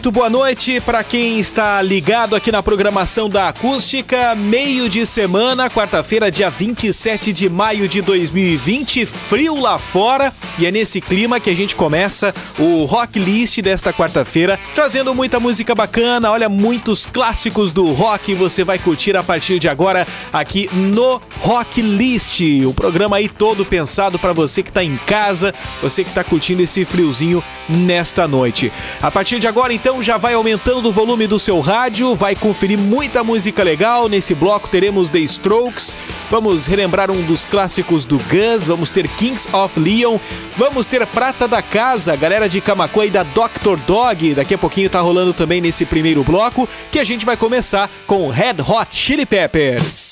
Muito boa noite para quem está ligado aqui na programação da Acústica. Meio de semana, quarta-feira, dia 27 de maio de 2020, frio lá fora. E é nesse clima que a gente começa o Rock List desta quarta-feira, trazendo muita música bacana. Olha, muitos clássicos do rock você vai curtir a partir de agora aqui no Rock List. O programa aí todo pensado para você que está em casa, você que está curtindo esse friozinho nesta noite. A partir de agora, então, já vai aumentando o volume do seu rádio, vai conferir muita música legal. Nesse bloco teremos The Strokes, vamos relembrar um dos clássicos do Gus, vamos ter Kings of Leon, vamos ter Prata da Casa, galera de Camacuã e da Dr. Dog. Daqui a pouquinho tá rolando também nesse primeiro bloco, que a gente vai começar com Red Hot Chili Peppers.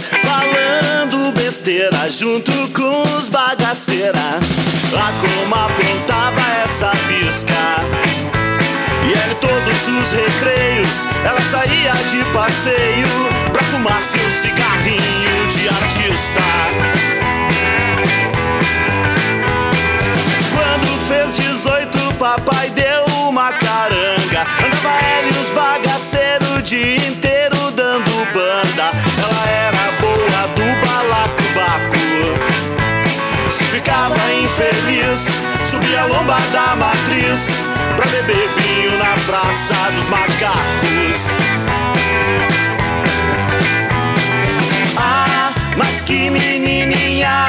Falando besteira junto com os bagaceira. Lá como apontava essa pisca. E em todos os recreios, ela saía de passeio pra fumar seu cigarrinho de artista. Quando fez 18, papai deu uma caranga. Andava ela e os bagaceiros dia inteiro subia a lomba da matriz pra beber vinho na praça dos macacos. Ah, mas que menininha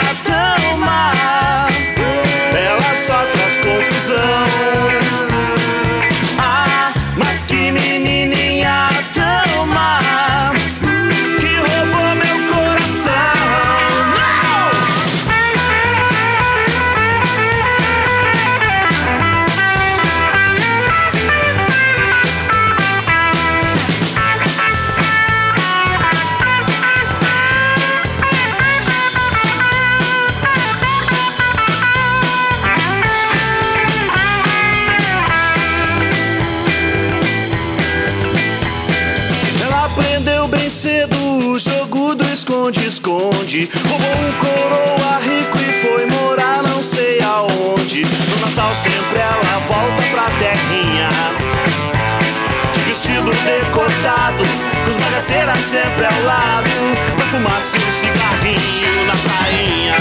jogo do esconde-esconde. Roubou um coroa rico e foi morar não sei aonde. No Natal sempre ela volta pra terrinha. De vestido decotado, com os bagaceiras sempre ao lado. Vai fumar seu cigarrinho na prainha.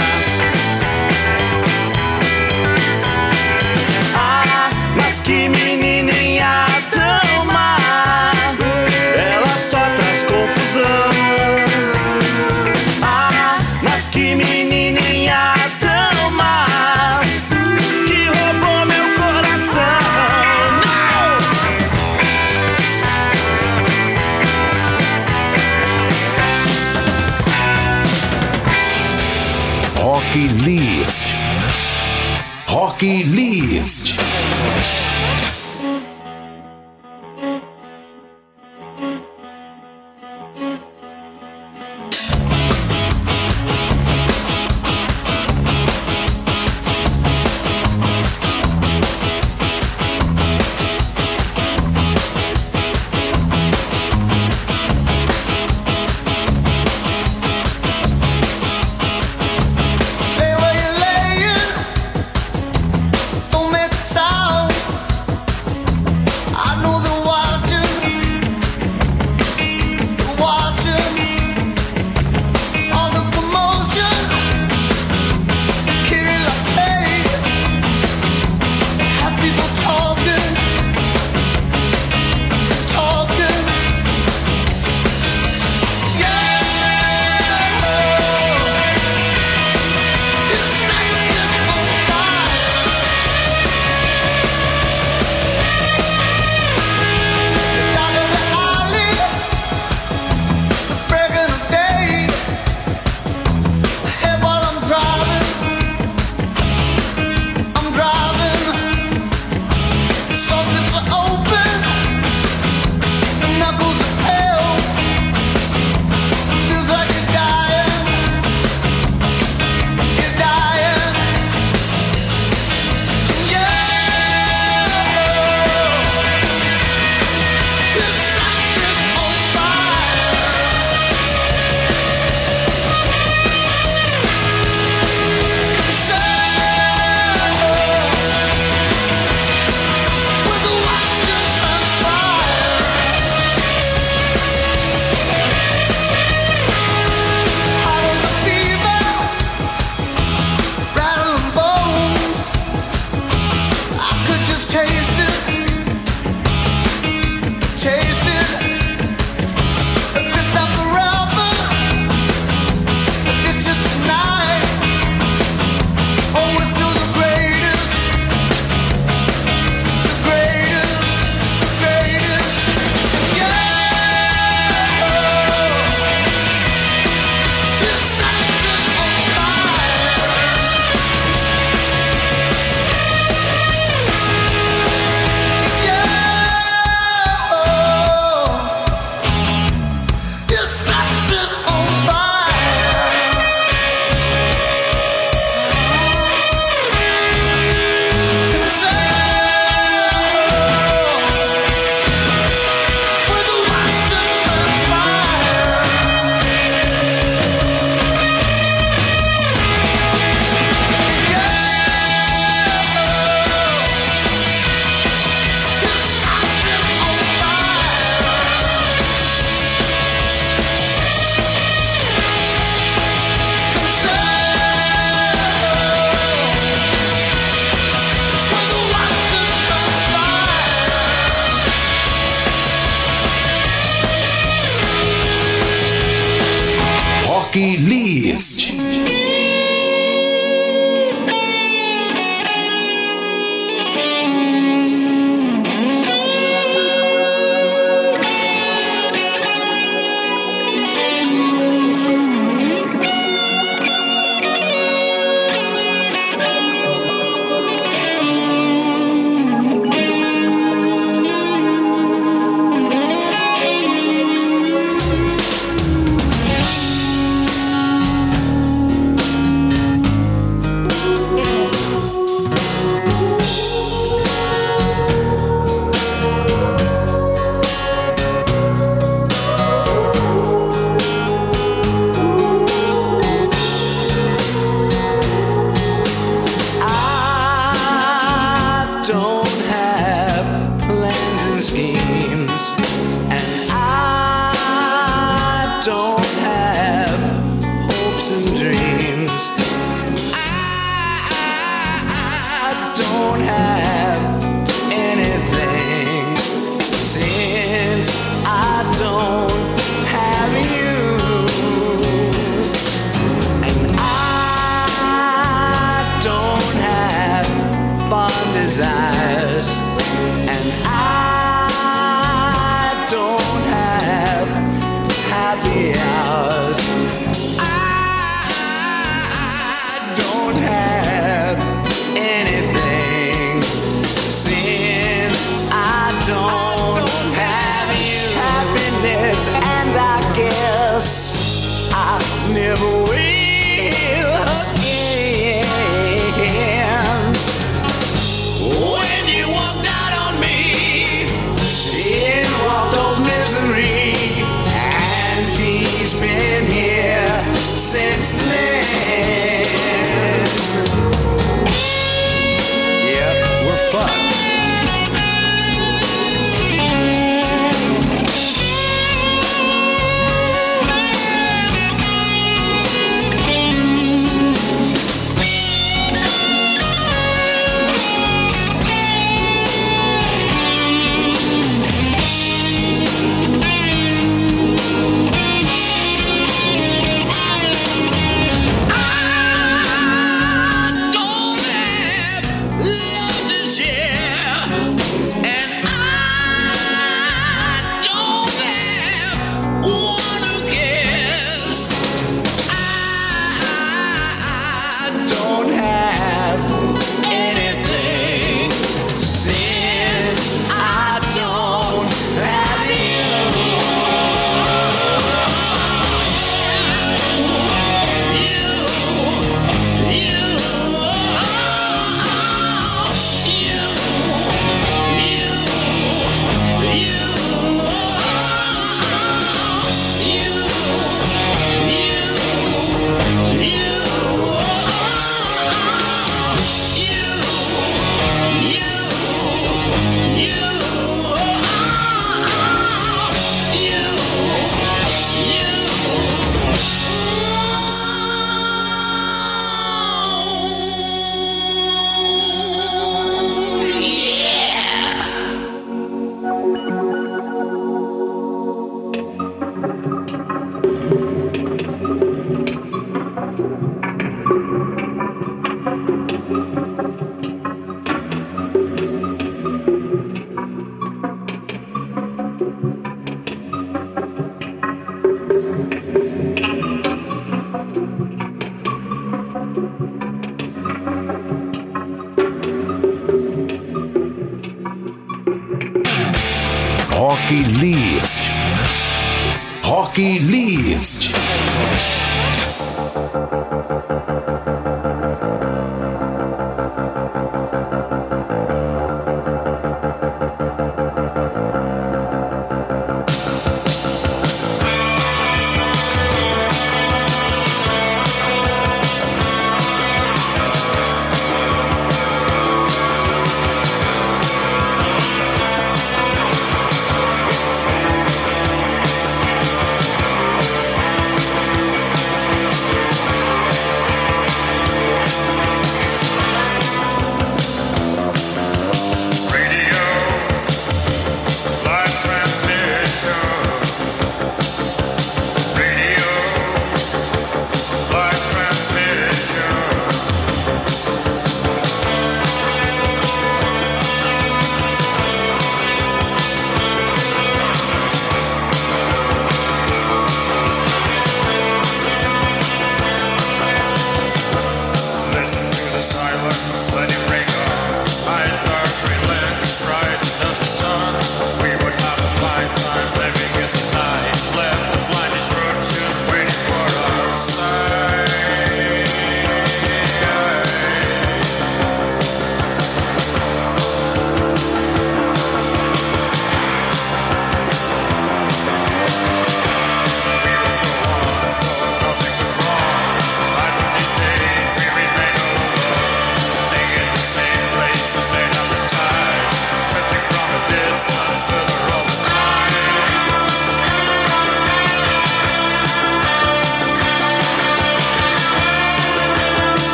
Ah, mas que menininha Rock List.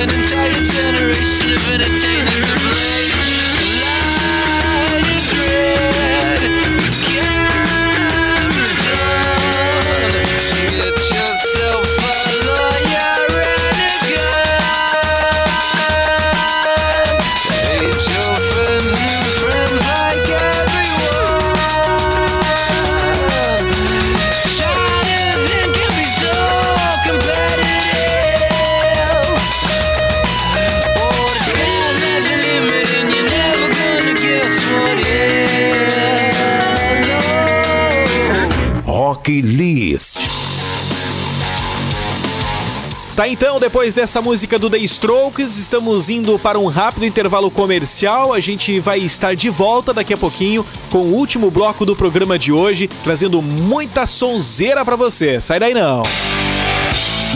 an entire generation of entertainers. Então, depois dessa música do The Strokes, estamos indo para um rápido intervalo comercial. A gente vai estar de volta daqui a pouquinho com o último bloco do programa de hoje, trazendo muita sonzeira para você. Sai daí não.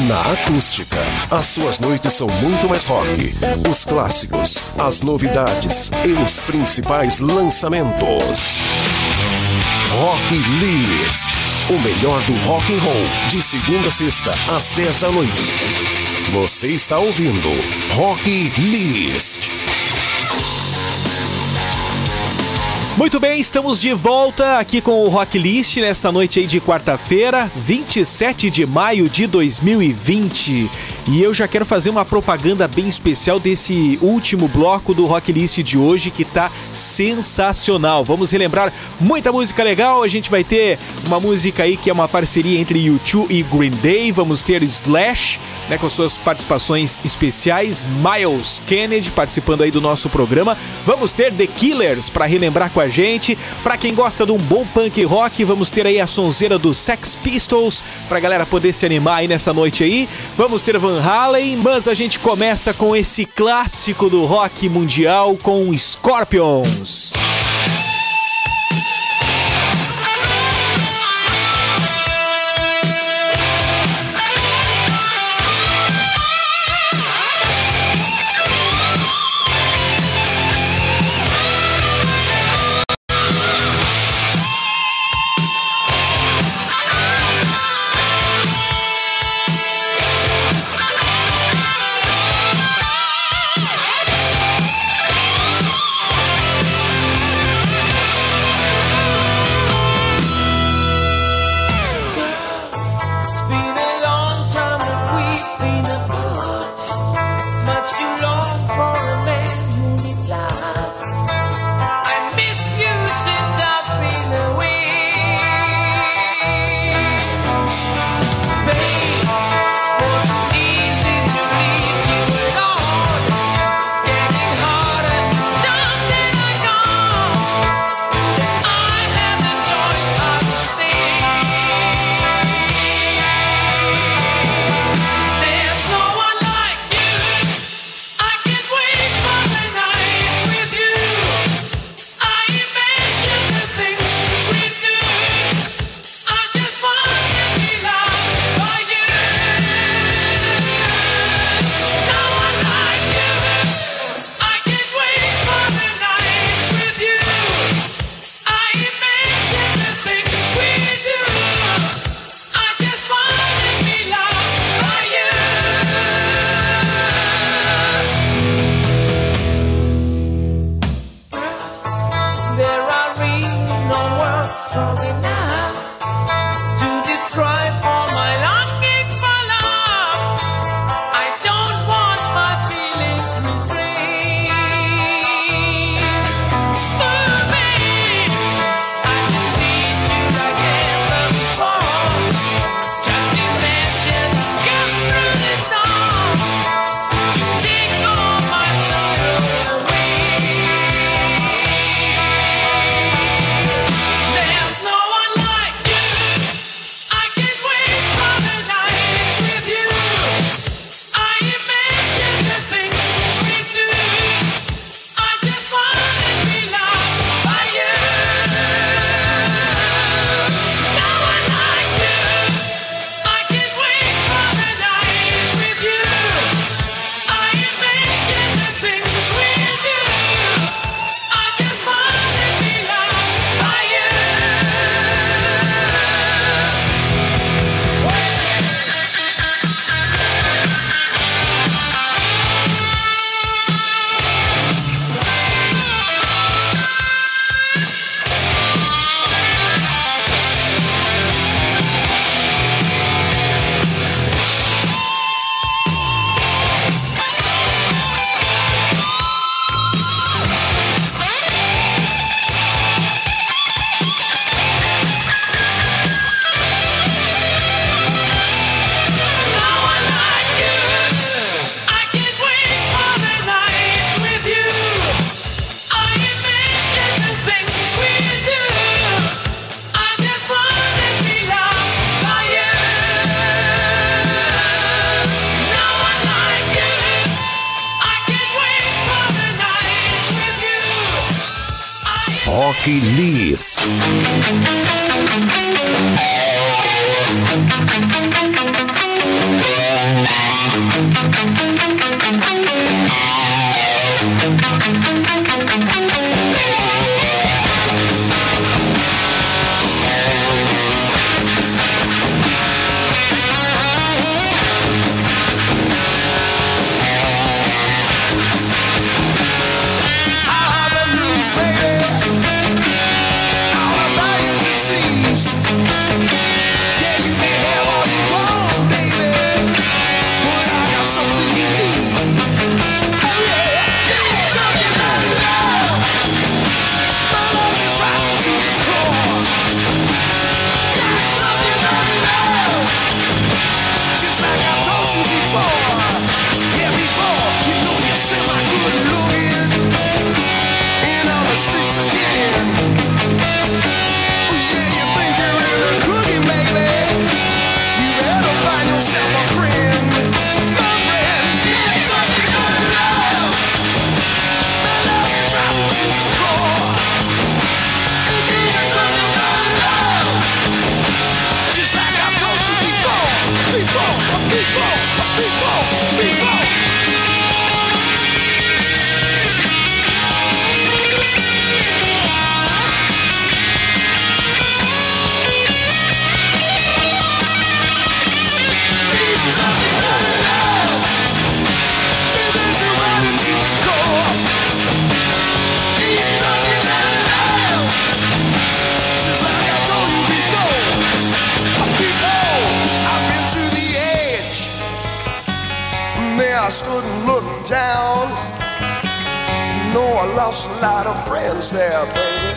Na acústica, as suas noites são muito mais rock. Os clássicos, as novidades e os principais lançamentos. Rock List. O melhor do rock and roll, de segunda a sexta, às 10 da noite. Você está ouvindo Rock List. Muito bem, estamos de volta aqui com o Rock List nesta noite aí de quarta-feira, 27 de maio de 2020. E eu já quero fazer uma propaganda bem especial desse último bloco do Rock List de hoje que tá sensacional. Vamos relembrar muita música legal. A gente vai ter uma música aí que é uma parceria entre U2 e Green Day. Vamos ter Slash, né, com suas participações especiais. Miles Kennedy participando aí do nosso programa. Vamos ter The Killers para relembrar com a gente. Para quem gosta de um bom punk rock, vamos ter aí a sonzeira do Sex Pistols pra galera poder se animar aí nessa noite aí. Vamos ter Van Halen, mas a gente começa com esse clássico do rock mundial com Scorpions. Hockey List. stood and looked down. You know I lost a lot of friends there, baby.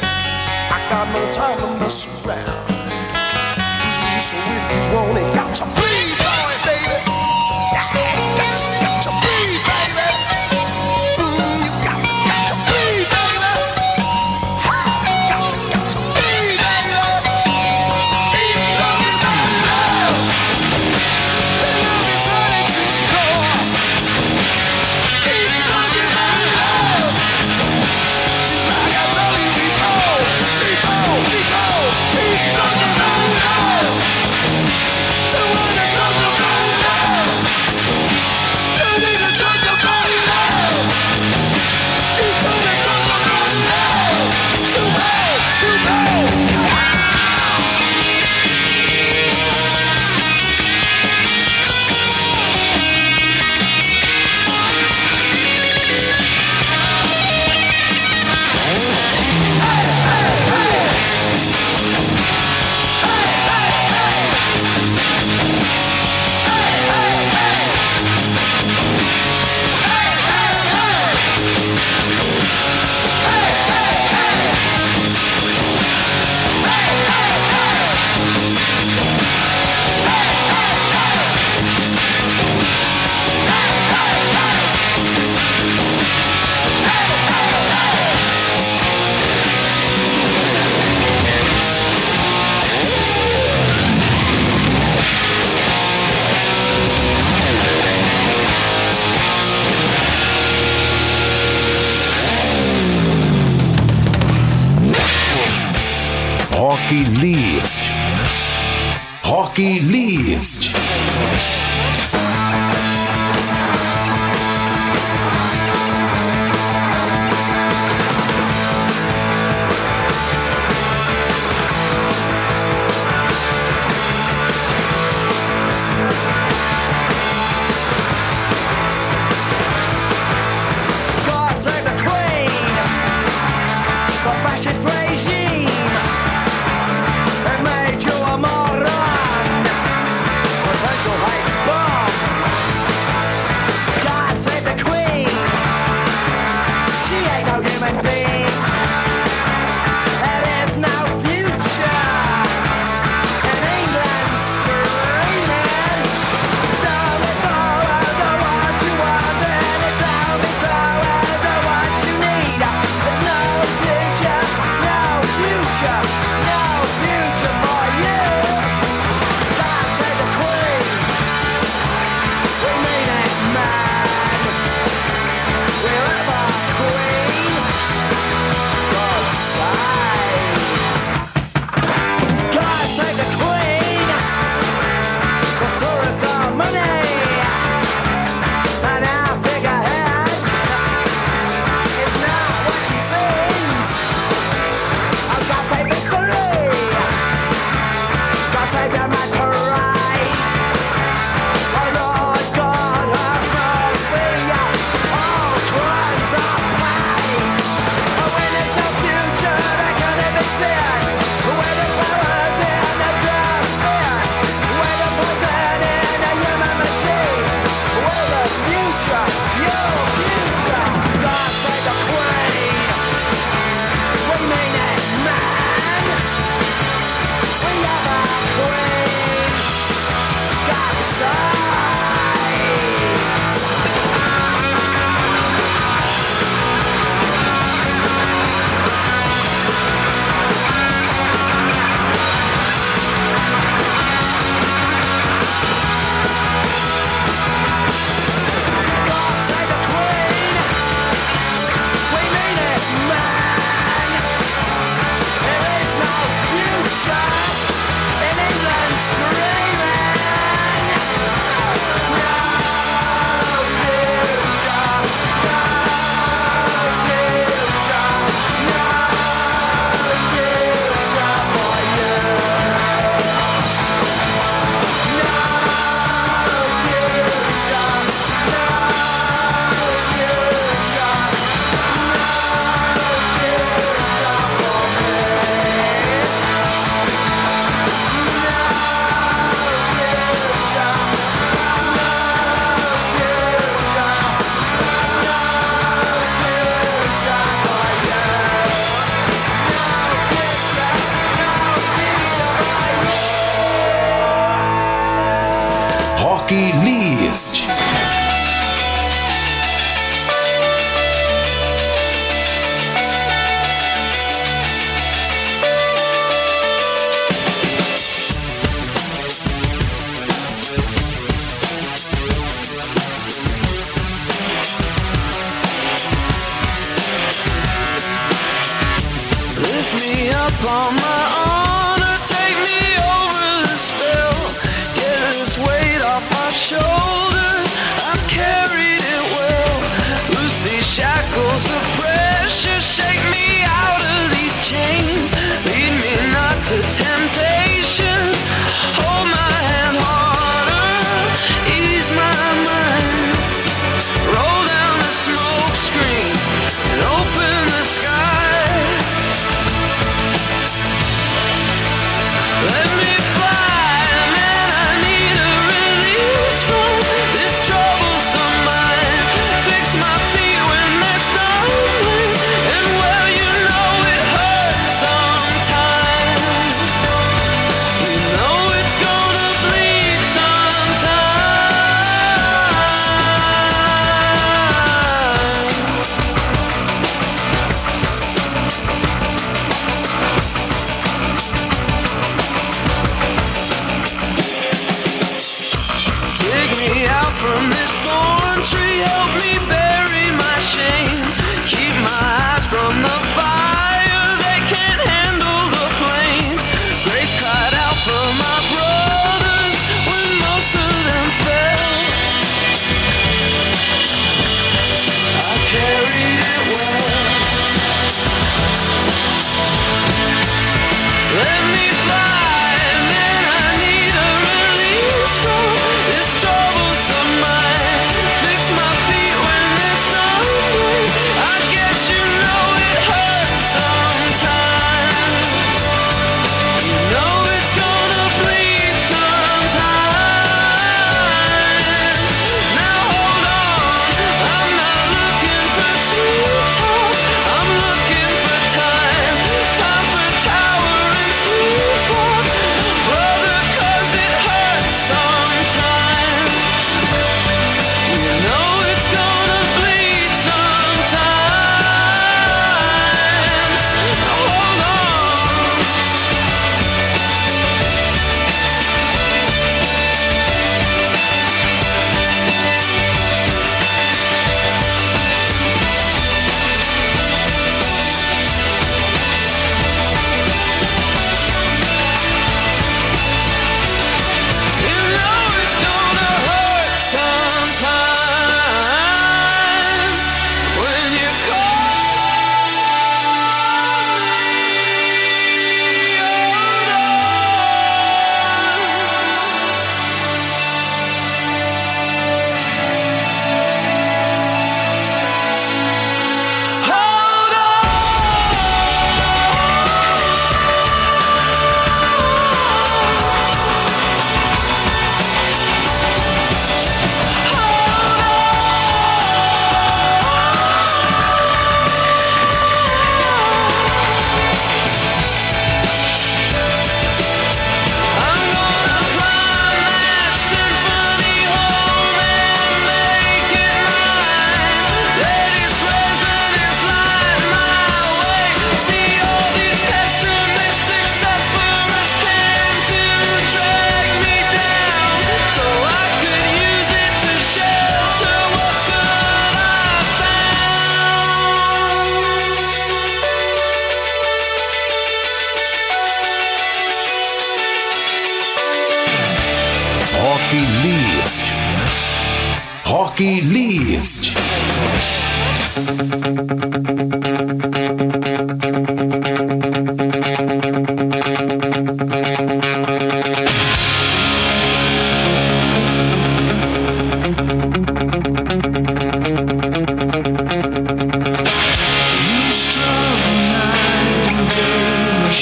I got no time to mess around. So if you want it, got to please.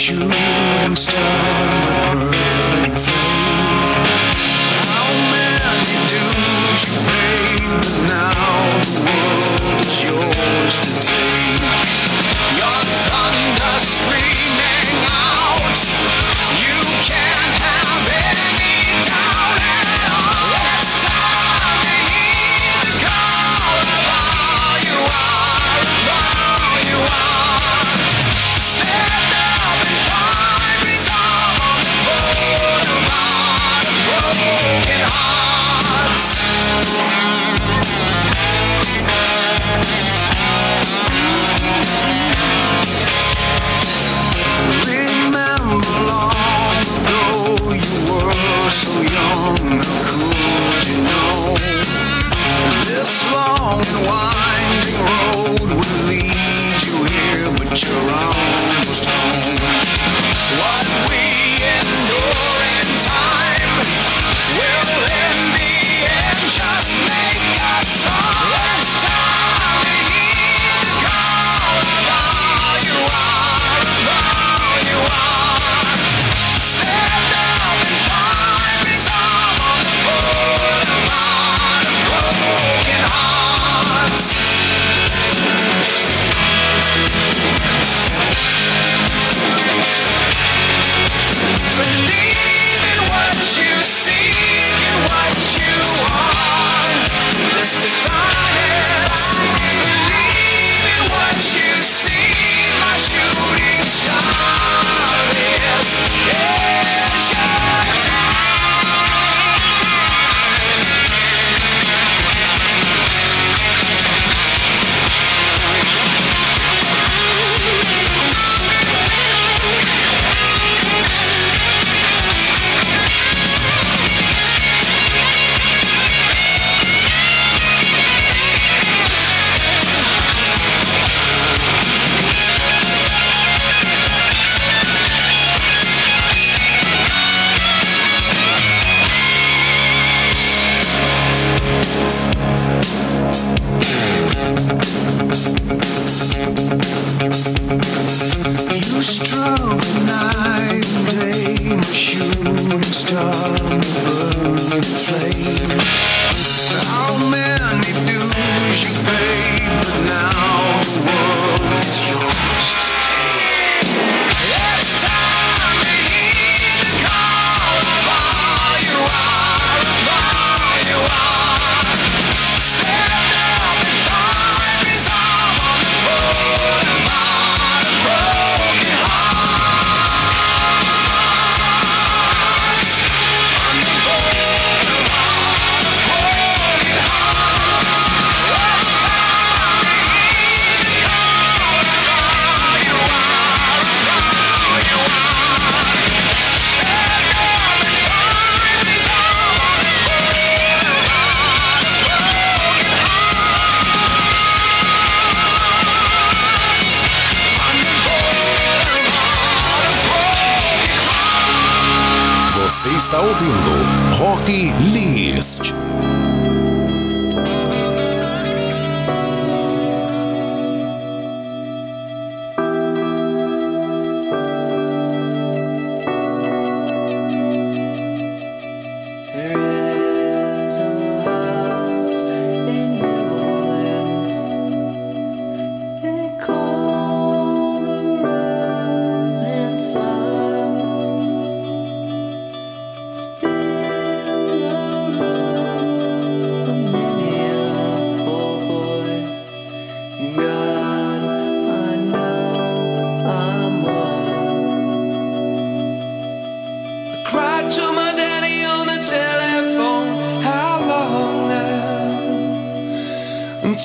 Shooting star,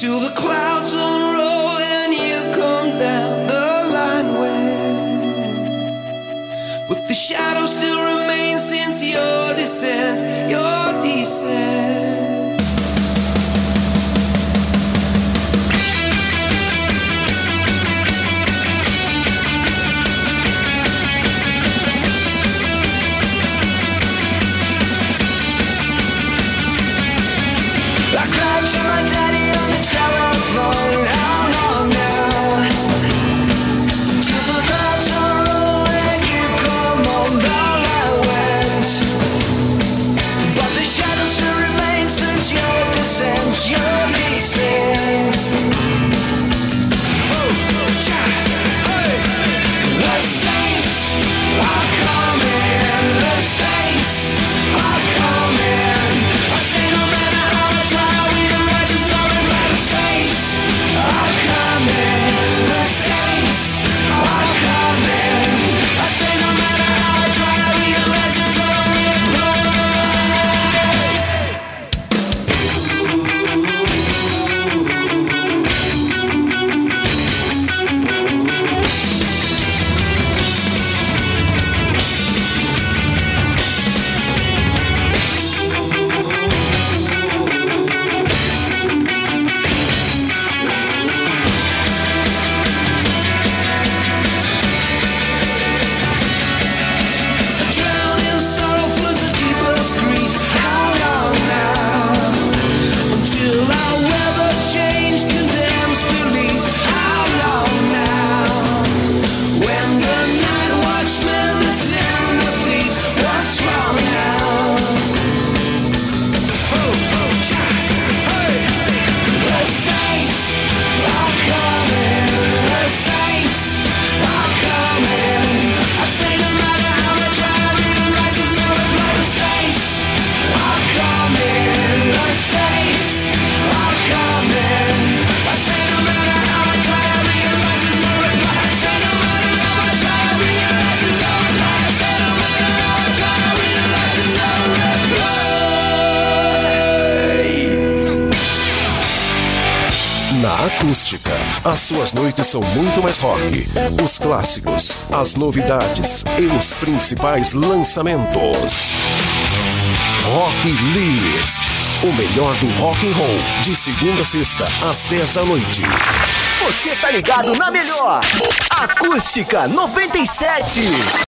to the cloud. Suas noites são muito mais rock. Os clássicos, as novidades e os principais lançamentos. Rock List. O melhor do rock and roll. De segunda a sexta, às 10 da noite. Você tá ligado na melhor. Acústica 97.